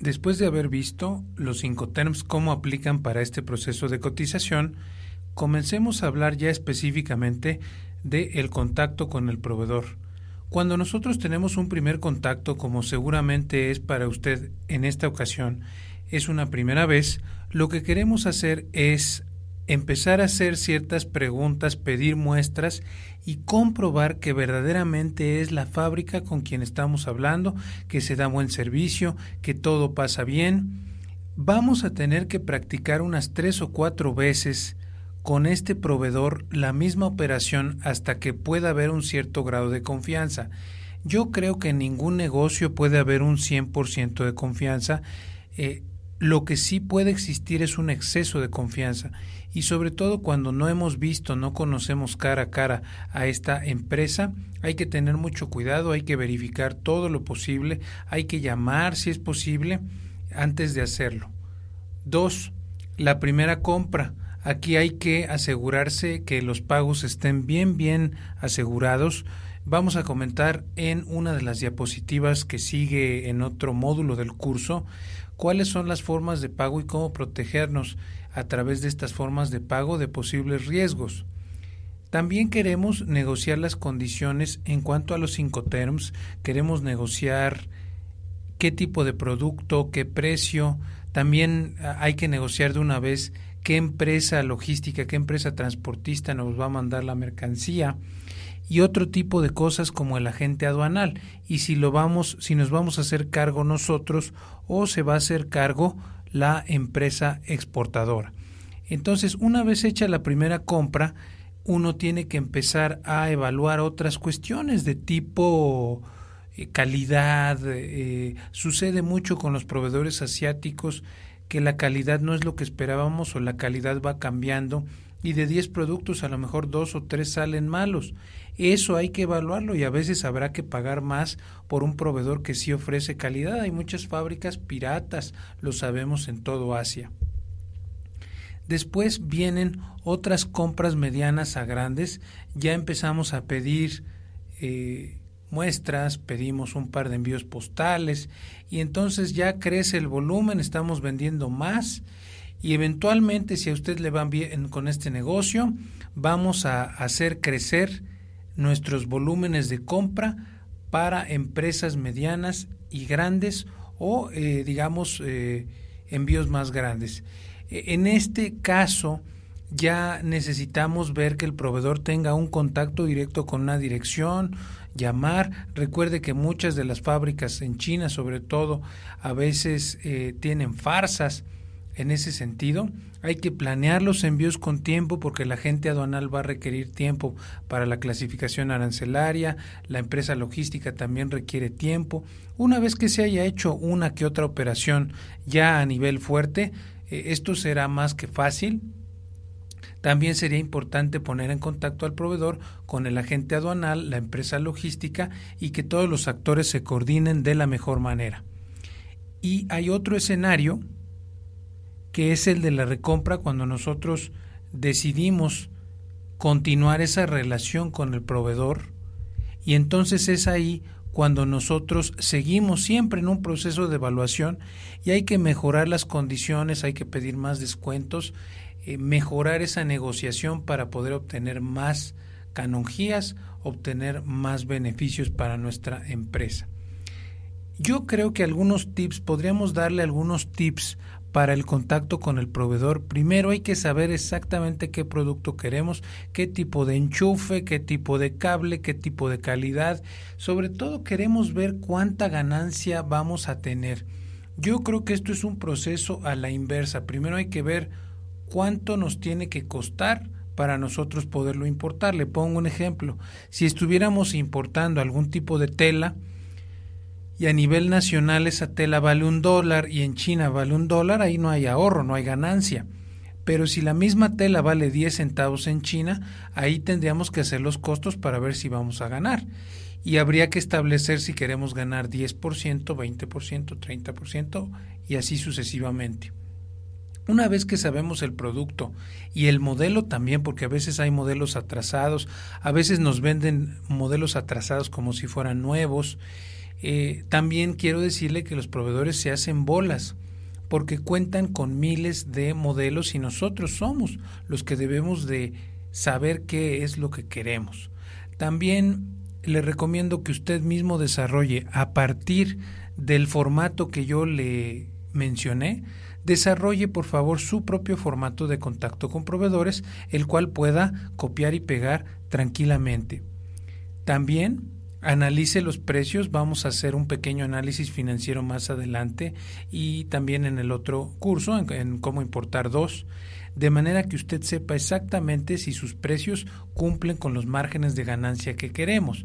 Después de haber visto los terms cómo aplican para este proceso de cotización, comencemos a hablar ya específicamente del el contacto con el proveedor. Cuando nosotros tenemos un primer contacto, como seguramente es para usted en esta ocasión, es una primera vez, lo que queremos hacer es empezar a hacer ciertas preguntas, pedir muestras y comprobar que verdaderamente es la fábrica con quien estamos hablando, que se da buen servicio, que todo pasa bien. Vamos a tener que practicar unas tres o cuatro veces con este proveedor la misma operación hasta que pueda haber un cierto grado de confianza. Yo creo que en ningún negocio puede haber un 100% de confianza. Eh, lo que sí puede existir es un exceso de confianza y sobre todo cuando no hemos visto, no conocemos cara a cara a esta empresa, hay que tener mucho cuidado, hay que verificar todo lo posible, hay que llamar si es posible antes de hacerlo. Dos, la primera compra. Aquí hay que asegurarse que los pagos estén bien, bien asegurados. Vamos a comentar en una de las diapositivas que sigue en otro módulo del curso cuáles son las formas de pago y cómo protegernos a través de estas formas de pago de posibles riesgos. También queremos negociar las condiciones en cuanto a los cinco terms, queremos negociar qué tipo de producto, qué precio, también hay que negociar de una vez qué empresa logística, qué empresa transportista nos va a mandar la mercancía y otro tipo de cosas como el agente aduanal y si lo vamos si nos vamos a hacer cargo nosotros o se va a hacer cargo la empresa exportadora. Entonces, una vez hecha la primera compra, uno tiene que empezar a evaluar otras cuestiones de tipo eh, calidad. Eh, sucede mucho con los proveedores asiáticos que la calidad no es lo que esperábamos o la calidad va cambiando y de 10 productos a lo mejor dos o tres salen malos. Eso hay que evaluarlo y a veces habrá que pagar más por un proveedor que sí ofrece calidad. Hay muchas fábricas piratas, lo sabemos en todo Asia. Después vienen otras compras medianas a grandes. Ya empezamos a pedir eh, muestras, pedimos un par de envíos postales y entonces ya crece el volumen, estamos vendiendo más y eventualmente si a usted le va bien con este negocio, vamos a hacer crecer nuestros volúmenes de compra para empresas medianas y grandes o eh, digamos eh, envíos más grandes. E, en este caso ya necesitamos ver que el proveedor tenga un contacto directo con una dirección, llamar. Recuerde que muchas de las fábricas en China, sobre todo, a veces eh, tienen farsas en ese sentido. Hay que planear los envíos con tiempo porque la gente aduanal va a requerir tiempo para la clasificación arancelaria, la empresa logística también requiere tiempo. Una vez que se haya hecho una que otra operación ya a nivel fuerte, eh, esto será más que fácil. También sería importante poner en contacto al proveedor con el agente aduanal, la empresa logística y que todos los actores se coordinen de la mejor manera. Y hay otro escenario que es el de la recompra cuando nosotros decidimos continuar esa relación con el proveedor y entonces es ahí cuando nosotros seguimos siempre en un proceso de evaluación y hay que mejorar las condiciones, hay que pedir más descuentos, eh, mejorar esa negociación para poder obtener más canonjías, obtener más beneficios para nuestra empresa. Yo creo que algunos tips, podríamos darle algunos tips para el contacto con el proveedor, primero hay que saber exactamente qué producto queremos, qué tipo de enchufe, qué tipo de cable, qué tipo de calidad. Sobre todo queremos ver cuánta ganancia vamos a tener. Yo creo que esto es un proceso a la inversa. Primero hay que ver cuánto nos tiene que costar para nosotros poderlo importar. Le pongo un ejemplo. Si estuviéramos importando algún tipo de tela, y a nivel nacional esa tela vale un dólar y en China vale un dólar, ahí no hay ahorro, no hay ganancia. Pero si la misma tela vale 10 centavos en China, ahí tendríamos que hacer los costos para ver si vamos a ganar. Y habría que establecer si queremos ganar 10%, 20%, 30% y así sucesivamente. Una vez que sabemos el producto y el modelo también, porque a veces hay modelos atrasados, a veces nos venden modelos atrasados como si fueran nuevos, Eh, también quiero decirle que los proveedores se hacen bolas porque cuentan con miles de modelos y nosotros somos los que debemos de saber qué es lo que queremos. También le recomiendo que usted mismo desarrolle a partir del formato que yo le mencioné, desarrolle por favor su propio formato de contacto con proveedores, el cual pueda copiar y pegar tranquilamente. También analice los precios, vamos a hacer un pequeño análisis financiero más adelante y también en el otro curso, en, cómo importar dos, de manera que usted sepa exactamente si sus precios cumplen con los márgenes de ganancia que queremos.